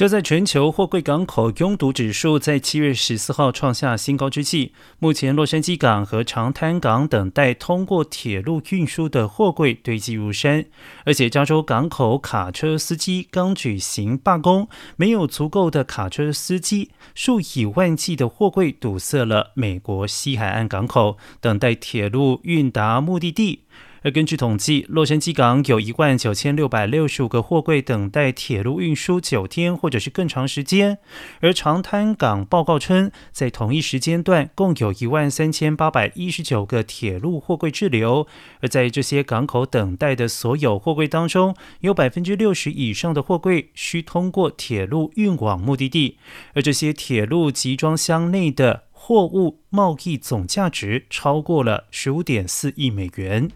就在全球货柜港口拥堵指数在七月十四号创下新高之际，目前洛杉矶港和长滩港等待通过铁路运输的货柜堆积如山，而且加州港口卡车司机刚举行罢工，没有足够的卡车司机，数以万计的货柜堵塞了美国西海岸港口，等待铁路运达目的地。而根据统计，洛杉矶港有一万九千六百六十五个货柜等待铁路运输九天或者是更长时间，而长滩港报告称，在同一时间段共有一万三千八百一十九个铁路货柜滞留，而在这些港口等待的所有货柜当中，有百分之六十以上的货柜需通过铁路运往目的地，而这些铁路集装箱内的货物贸易总价值超过了十五点四亿美元。